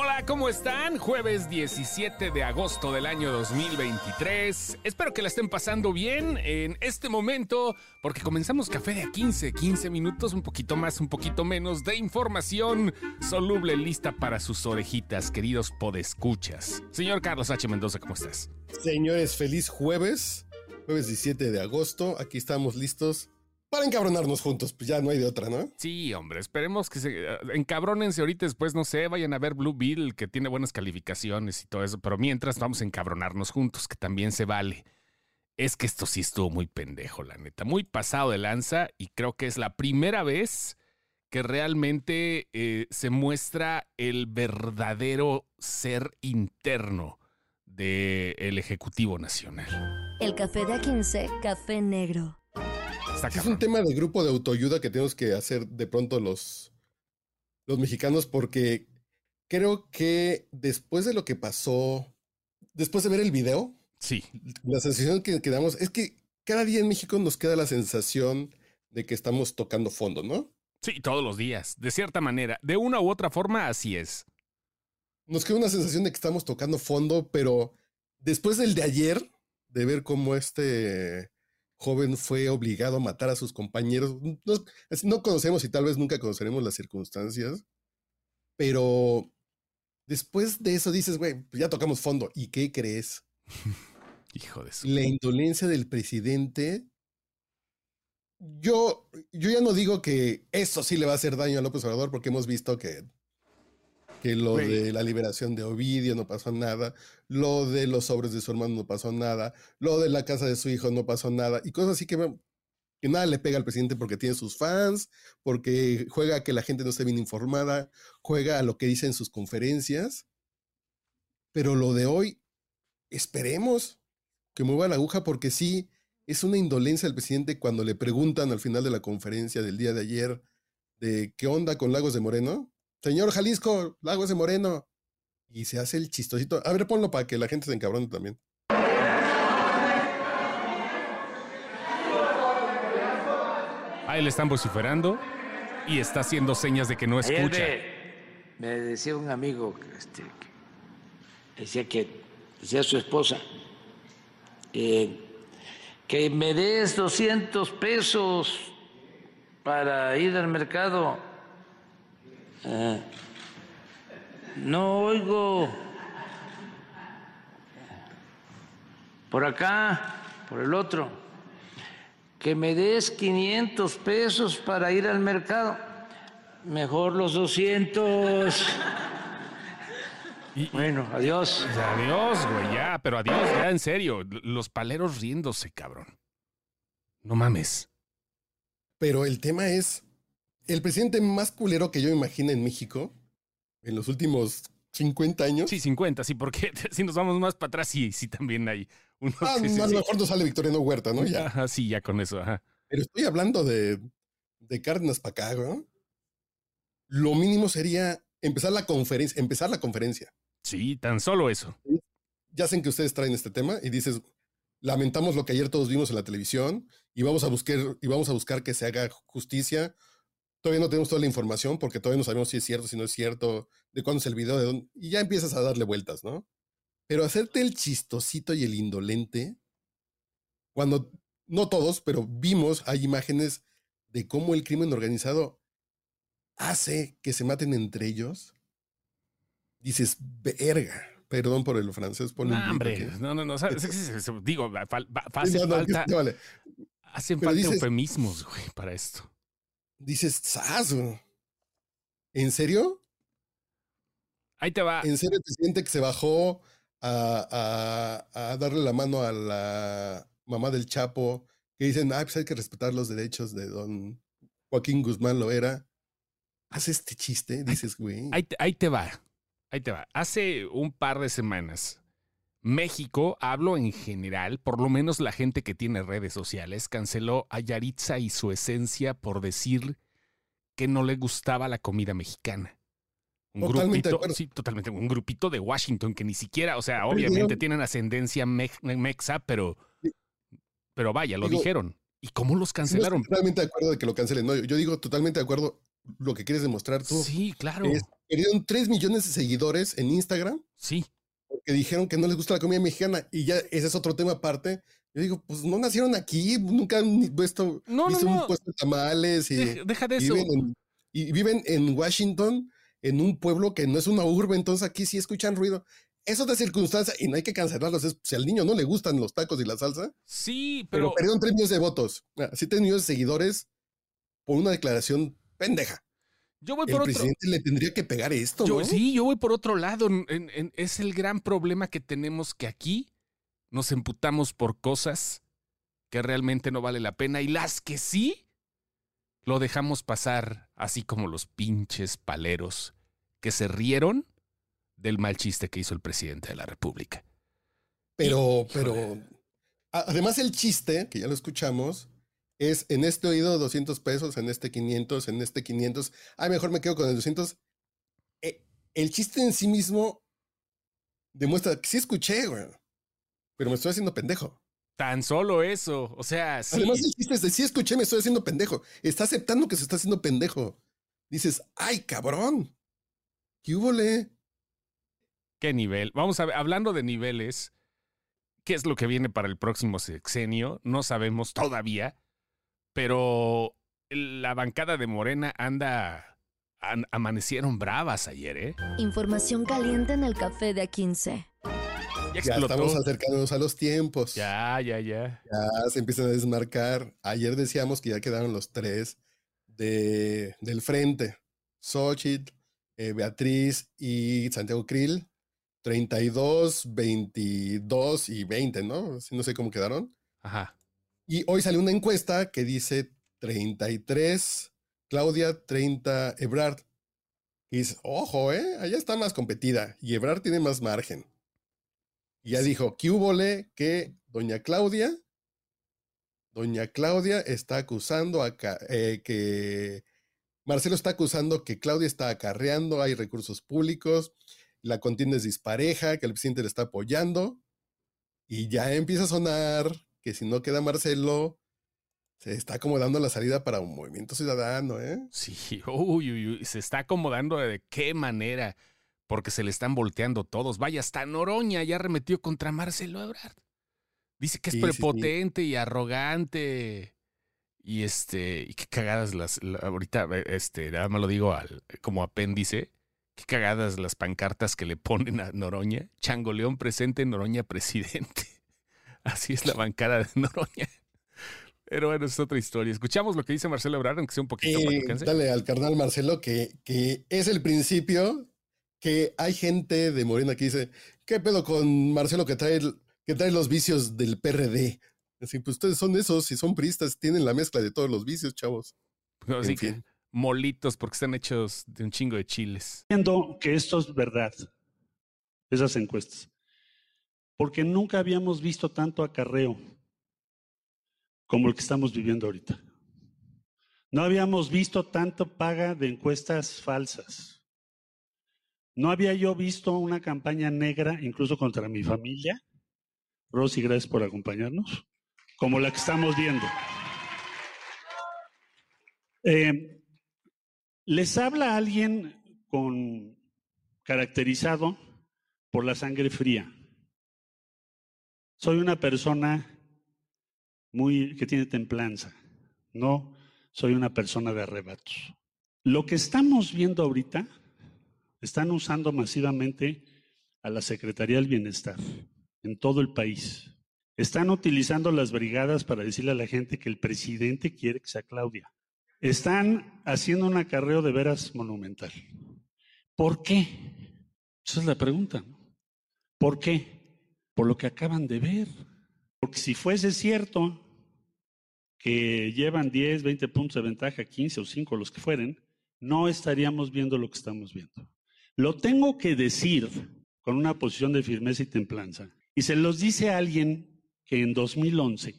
Hola, ¿cómo están? Jueves 17 de agosto del año 2023. Espero que la estén pasando bien en este momento, porque comenzamos café de a 15, 15 minutos, un poquito más, un poquito menos de información soluble lista para sus orejitas, queridos podescuchas. Señor Carlos H. Mendoza, ¿cómo estás? Señores, feliz jueves, jueves 17 de agosto. Aquí estamos listos para encabronarnos juntos, pues ya no hay de otra, ¿no? Sí, hombre, esperemos que se eh, encabrónense ahorita después, no sé, vayan a ver Blue Bill, que tiene buenas calificaciones y todo eso, pero mientras vamos a encabronarnos juntos, que también se vale. Es que esto sí estuvo muy pendejo, la neta, muy pasado de lanza y creo que es la primera vez que realmente eh, se muestra el verdadero ser interno del Ejecutivo Nacional. El Café de A15, Café Negro. Está Es un tema de grupo de autoayuda que tenemos que hacer de pronto los, los mexicanos porque creo que después de lo que pasó, después de ver el video, Sí, la sensación que quedamos es que cada día en México nos queda la sensación de que estamos tocando fondo, ¿no? sí, todos los días, de cierta manera, de una u otra forma, así es. Nos queda una sensación de que estamos tocando fondo, pero después del de ayer, de ver cómo este joven fue obligado a matar a sus compañeros, no, conocemos y tal vez nunca conoceremos las circunstancias, pero después de eso dices, güey, pues ya tocamos fondo. ¿Y qué crees? Hijo de su. La indolencia del presidente. Yo, yo ya no digo que eso sí le va a hacer daño a López Obrador, porque hemos visto que, que lo de la liberación de Ovidio no pasó nada, lo de los sobres de su hermano no pasó nada, lo de la casa de su hijo no pasó nada, y cosas así que, que nada le pega al presidente porque tiene sus fans, porque juega a que la gente no esté bien informada, juega a lo que dice en sus conferencias. Pero lo de hoy, esperemos que mueva la aguja porque sí, es una indolencia del presidente cuando le preguntan al final de la conferencia del día de ayer de qué onda con Lagos de Moreno. Señor Jalisco, Lagos de Moreno. Y se hace el chistosito. A ver, ponlo para que la gente se encabrone también. Ahí le están vociferando y está haciendo señas de que no escucha. me, me decía un amigo que, este, que decía que decía su esposa eh, que me des 200 pesos para ir al mercado. Ah, no oigo por acá, por el otro, que me des 500 pesos para ir al mercado. Mejor los 200. Y- y- Bueno, adiós. Adiós, güey, ya, pero adiós, ya, en serio. Los paleros riéndose, cabrón. No mames. Pero el tema es, el presidente más culero que yo imagino en México, en los últimos 50 años. Sí, 50, sí, porque si nos vamos más para atrás, sí, sí, también hay unos. Ah, sí, sí, a lo mejor no sale Victoriano Huerta, ¿no? Ya. Ajá, sí, ya con eso, ajá. Pero estoy hablando de, de Cárdenas para acá, ¿no? Lo mínimo sería empezar la conferencia, empezar la conferencia. Sí, tan solo eso. Ya sé que ustedes traen este tema y dices, lamentamos lo que ayer todos vimos en la televisión y vamos a buscar, y vamos a buscar que se haga justicia. Todavía no tenemos toda la información porque todavía no sabemos si es cierto, si no es cierto, de cuándo es el video, de dónde, y ya empiezas a darle vueltas, ¿no? Pero hacerte el chistosito y el indolente, cuando, no todos, pero vimos, hay imágenes de cómo el crimen organizado hace que se maten entre ellos, dices, verga, perdón por el francés, por No, hombre, no, no, no. ¿sabes? Es que se- se- Digo, fal- falta, vale. hacen pero falta dices- eufemismos, güey, para esto. Dices, ¡zas! güey! ¿En serio? Ahí te va. ¿En serio el presidente que se bajó a, a- a darle la mano a la mamá del Chapo, que dicen, ah, pues hay que respetar los derechos de don Joaquín Guzmán Loera? Hace este chiste, dices, güey. Ahí te, ahí te va. Ahí te va. Hace un par de semanas, México, hablo en general, por lo menos la gente que tiene redes sociales, canceló a Yaritza y su esencia por decir que no le gustaba la comida mexicana. Un Totalmente de grupito, sí, totalmente. Un grupito de Washington que ni siquiera, o sea, obviamente tienen ascendencia mex- mexa, pero, pero vaya, lo Digo- dijeron. ¿Y cómo los No cancelaron? totalmente de acuerdo de que lo cancelen. No, yo digo totalmente de acuerdo lo que quieres demostrar tú. Sí, claro. Es- Perdieron 3 millones de seguidores en Instagram Sí, porque dijeron que no les gusta la comida mexicana y ya ese es otro tema aparte. Yo digo, pues no nacieron aquí, nunca han puesto, No, visto no. un puesto de tamales y, deja, deja de y eso. viven en, y viven en Washington, en un pueblo que no es una urbe, entonces aquí sí escuchan ruido. Eso de circunstancia y no hay que cancelarlos. Es, si al niño no le gustan los tacos y la salsa, Sí, pero, pero, perdieron 3 millones de votos, ah, 7 millones de seguidores por una declaración pendeja. Yo voy El por otro. presidente le tendría que pegar esto, Yo, ¿no? Sí, yo voy por otro lado. En- en- en- es el gran problema que tenemos que aquí nos emputamos por cosas que realmente no vale la pena y las que sí lo dejamos pasar así como los pinches paleros que se rieron del mal chiste que hizo el presidente de la República. Pero, pero, además el chiste, que ya lo escuchamos, es en este oído 200 pesos, en este 500, en este 500. Ay, mejor me quedo con el 200. Eh, el chiste en sí mismo demuestra que sí escuché, güey. Pero me estoy haciendo pendejo. Tan solo eso. O sea, sí. Además, el chiste es de sí escuché, me estoy haciendo pendejo. Está aceptando que se está haciendo pendejo. Dices, ay, cabrón. ¿Qué hubo, le? ¿Qué nivel? Vamos a ver, hablando de niveles, ¿qué es lo que viene para el próximo sexenio? No sabemos todavía, pero la bancada de Morena anda. an- amanecieron bravas ayer, ¿eh? Información caliente en el café de A15. Ya estamos acercándonos a los tiempos. Ya, ya, ya. Ya se empiezan a desmarcar. Ayer decíamos que ya quedaron los tres de, del frente. Xochitl, eh, Beatriz y Santiago Krill. 32, 22 y 20, ¿no? No sé cómo quedaron. Ajá. Y hoy salió una encuesta que dice 33 Claudia, 30 Ebrard. Y dice, ojo, ¿eh? Allá está más competida y Ebrard tiene más margen. Y ya dijo, ¿qué húbole que doña Claudia, doña Claudia está acusando a eh, que Marcelo está acusando que Claudia está acarreando, hay recursos públicos, la contienda es dispareja, que el presidente le está apoyando. Y ya empieza a sonar que si no queda Marcelo, se está acomodando la salida para un movimiento ciudadano, ¿eh? Sí, uy, uy, uy, se está acomodando de qué manera, porque se le están volteando todos. Vaya, hasta Noroña ya arremetió contra Marcelo Ebrard. Dice que es Sí, sí, sí. prepotente y arrogante. Y este, y qué cagadas las, la- ahorita, eh, este, nada más lo digo al, como apéndice, qué cagadas las pancartas que le ponen a Noroña. Chango León presente, Noroña presidente. Así es la bancada de Noroña. Pero bueno, es otra historia. Escuchamos lo que dice Marcelo Ebrard, aunque sea un poquito Eh, dale al carnal Marcelo que, que es el principio que hay gente de Morena que dice, ¿qué pedo con Marcelo que trae, que trae los vicios del PRD? Así, pues ustedes son esos, y son priistas, tienen la mezcla de todos los vicios, chavos. Así En que fin. molitos porque están hechos de un chingo de chiles. viendo que esto es verdad, esas encuestas, porque nunca habíamos visto tanto acarreo como el que estamos viviendo ahorita. No habíamos visto tanto paga de encuestas falsas. No había yo visto una campaña negra, incluso contra mi familia. Rosy, gracias por acompañarnos, como la que estamos viendo. Eh, les habla alguien con caracterizado por la sangre fría. Soy una persona muy que tiene templanza. No soy una persona de arrebatos. Lo que estamos viendo ahorita están usando masivamente a la Secretaría del Bienestar en todo el país. Están utilizando las brigadas para decirle a la gente que el presidente quiere que sea Claudia. Están haciendo un acarreo de veras monumental. ¿Por qué? Esa es la pregunta. ¿Por qué? Por lo que acaban de ver. Porque si fuese cierto que llevan 10, 20 puntos de ventaja, 15 o 5, los que fueren, no estaríamos viendo lo que estamos viendo. Lo tengo que decir con una posición de firmeza y templanza. Y se los dice a alguien que en 2011,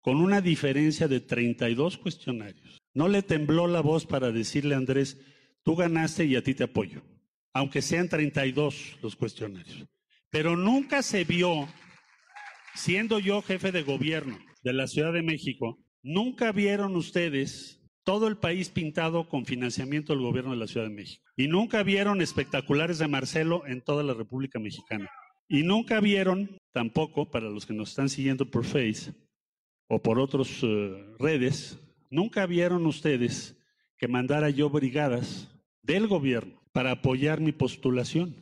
con una diferencia de 32 cuestionarios, no le tembló la voz para decirle a Andrés, tú ganaste y a ti te apoyo. aunque sean 32 los cuestionarios. Pero nunca se vio, siendo yo jefe de gobierno de la Ciudad de México, nunca vieron ustedes todo el país pintado con financiamiento del gobierno de la Ciudad de México. Y nunca vieron espectaculares de Marcelo en toda la República Mexicana. Y nunca vieron, tampoco, para los que nos están siguiendo por Face o por otras eh, redes, nunca vieron ustedes que mandara yo brigadas del gobierno para apoyar mi postulación.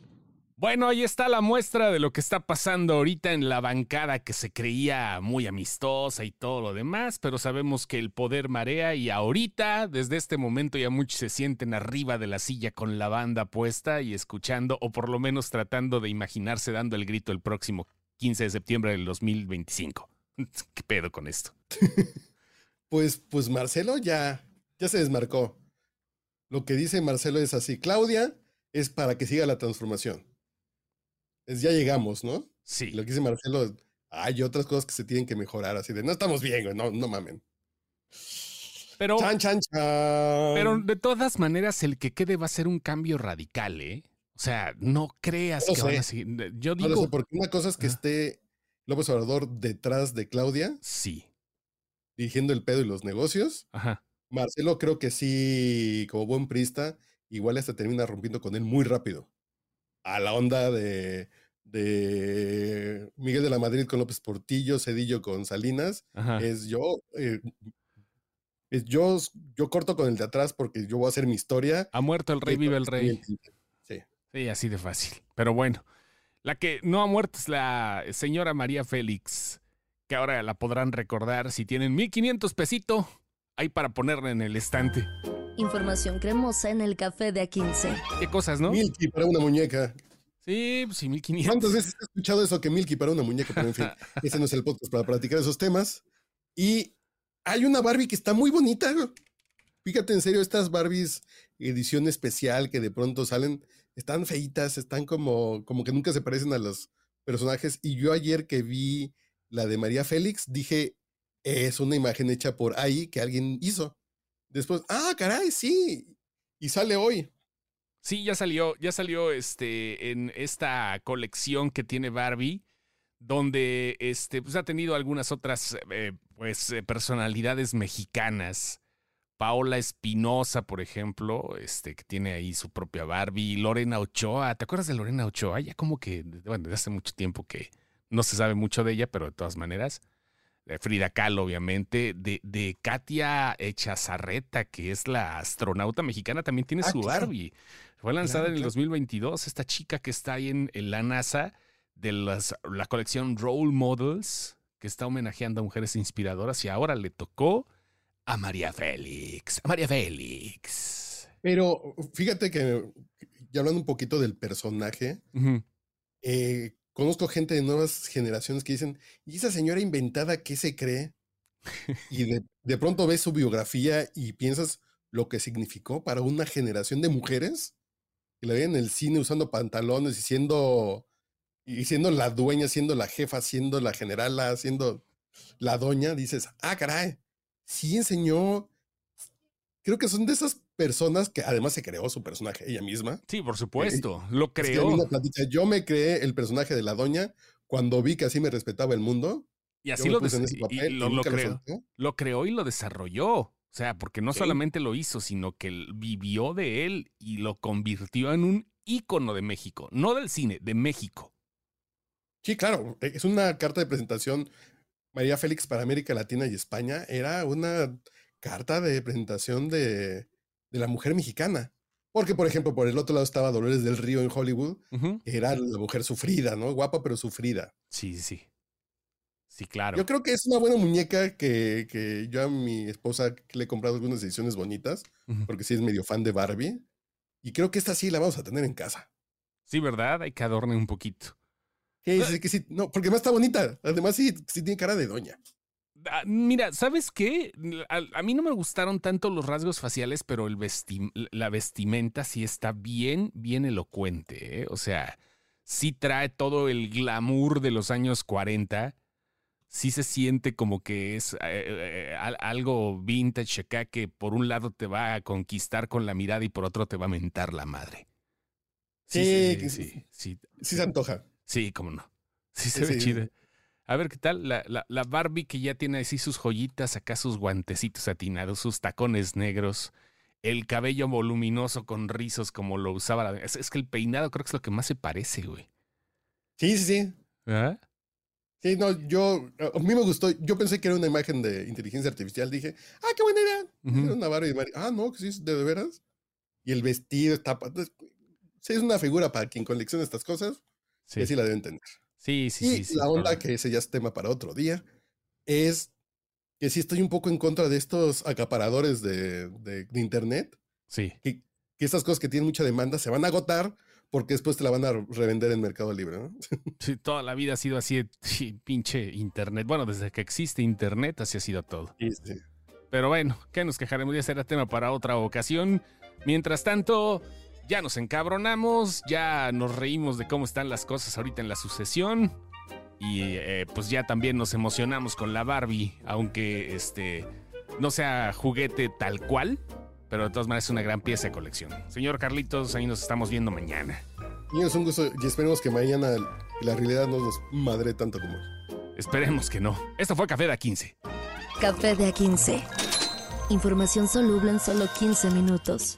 Bueno, ahí está la muestra de lo que está pasando ahorita en la bancada que se creía muy amistosa y todo lo demás, pero sabemos que el poder marea y ahorita, desde este momento ya muchos se sienten arriba de la silla con la banda puesta y escuchando, o por lo menos tratando de imaginarse dando el grito el próximo 15 de septiembre del 2025. ¿Qué pedo con esto? pues, pues Marcelo ya, ya se desmarcó. Lo que dice Marcelo es así, Claudia es para que siga la transformación es ya llegamos, ¿no? Sí. Lo que dice Marcelo, hay otras cosas que se tienen que mejorar, así de no estamos bien, güey, no, no mamen. Pero, chan, chan, chan. pero de todas maneras, el que quede va a ser un cambio radical, ¿eh? O sea, no creas No que sé. van a seguir. Yo No digo. sé, porque una cosa es que esté López Obrador detrás de Claudia, Sí. dirigiendo el pedo y los negocios. Ajá. Marcelo creo que sí, como buen prista, igual hasta termina rompiendo con él muy rápido. A la onda de, de Miguel de la Madrid con López Portillo, Cedillo con Salinas. Ajá. es yo, eh, es yo, yo corto con el de atrás porque yo voy a hacer mi historia. Ha muerto el rey, vive el rey. Sí. Sí, así de fácil. Pero bueno, la que no ha muerto es la señora María Félix, que ahora la podrán recordar si tienen 1500 pesito ahí para ponerla en el estante. Información cremosa en el café de A15. ¿Qué cosas, no? Milky para una muñeca. Sí, pues sí, 1500. ¿Cuántas veces has escuchado eso que Milky para una muñeca? Pero en fin, ese no es el podcast para platicar esos temas. Y hay una Barbie que está muy bonita. Fíjate, en serio, estas Barbies edición especial que de pronto salen, están feitas, están como, como que nunca se parecen a los personajes. Y yo ayer que vi la de María Félix, dije, es una imagen hecha por ahí que alguien hizo. Después, ah, caray, sí. Y sale hoy. Sí, ya salió, ya salió este en esta colección que tiene Barbie, donde este pues ha tenido algunas otras eh, pues eh, personalidades mexicanas. Paola Espinosa, por ejemplo, este que tiene ahí su propia Barbie, Lorena Ochoa, ¿te acuerdas de Lorena Ochoa? Ya como que bueno, desde hace mucho tiempo que no se sabe mucho de ella, pero de todas maneras Frida Kahlo, obviamente, de, de Katia Echazarreta, que es la astronauta mexicana, también tiene Ah, su claro. Barbie. Fue lanzada Claro, en el claro. 2022, esta chica que está ahí en, en la NASA de las, la colección Role Models, que está homenajeando a mujeres inspiradoras y ahora le tocó a María Félix. A María Félix. Pero fíjate que, ya hablando un poquito del personaje, eh, conozco gente de nuevas generaciones que dicen, ¿y esa señora inventada qué se cree? Y de, de pronto ves su biografía y piensas lo que significó para una generación de mujeres que la veían en el cine usando pantalones y siendo, y siendo la dueña, siendo la jefa, siendo la generala, siendo la doña, dices, ah, caray, sí enseñó. Creo que son de esas personas que además se creó su personaje ella misma. Sí, por supuesto, lo creó. Yo me creé el personaje de la doña cuando vi que así me respetaba el mundo. Y así lo, y- lo- creó. lo creó y lo desarrolló. O sea, porque no Sí. solamente lo hizo, sino que vivió de él y lo convirtió en un ícono de México. No del cine, de México. Sí, claro, e- es una carta de presentación. María Félix para América Latina y España era una carta de presentación de, de la mujer mexicana. Porque, por ejemplo, por el otro lado estaba Dolores del Río en Hollywood, que era la mujer sufrida, ¿no? Guapa pero sufrida. Sí, sí, sí. Claro. Yo creo que es una buena muñeca que, que yo a mi esposa le he comprado algunas ediciones bonitas, porque sí es medio fan de Barbie. Y creo que esta sí la vamos a tener en casa. Sí, ¿verdad? Hay que adornar un poquito. Sí, sí, que sí. No, porque además está bonita. Además, sí, sí tiene cara de doña. Ah, Mira, ¿sabes qué? A, a mí no me gustaron tanto los rasgos faciales, pero el vestim- la vestimenta sí está bien, bien elocuente. ¿eh? O sea, sí trae todo el glamour de los años 40. Sí se siente como que es eh, eh, al- algo vintage acá que por un lado te va a conquistar con la mirada y por otro te va a mentar la madre. Sí, sí, sí, sí, sí, Sí se antoja. sí, cómo no. Sí se ve Sí. A ver qué tal la, la, la Barbie que ya tiene así sus joyitas, acá sus guantecitos atinados, sus tacones negros, el cabello voluminoso con rizos como lo usaba la... Es, es que el peinado creo que es lo que más se parece, güey. Sí, sí, sí. ¿Ah? Sí, no, yo, a mí me gustó, yo pensé que era una imagen de inteligencia artificial, dije, ah, qué buena idea. Era una Barbie, Barbie. Ah, no, que sí, de, de veras. Y el vestido está, sí, es una figura para quien colecciona estas cosas, Sí, que sí la debe entender. Sí, sí. y sí, sí, la onda, que ese ya es tema para otro día, es que sí estoy un poco en contra de estos acaparadores de, de- de internet, Sí, que, que estas cosas que tienen mucha demanda se van a agotar porque después te la van a revender en Mercado Libre, ¿no? sí, toda la vida ha sido así, sí, pinche internet. Bueno, desde que existe internet así ha sido todo. Sí, sí. Pero bueno, ¿qué nos quejaremos? Ya será tema para otra ocasión. Mientras tanto, ya nos encabronamos, ya nos reímos de cómo están las cosas ahorita en la sucesión. Y eh, pues ya también nos emocionamos con la Barbie, aunque este no sea juguete tal cual, pero de todas maneras es una gran pieza de colección. Señor Carlitos, ahí nos estamos viendo mañana. Y es un gusto y esperemos que mañana la realidad no nos madre tanto como hoy. Esperemos que no. Esto fue Café de A15. Café de A15. Información soluble en solo 15 minutos.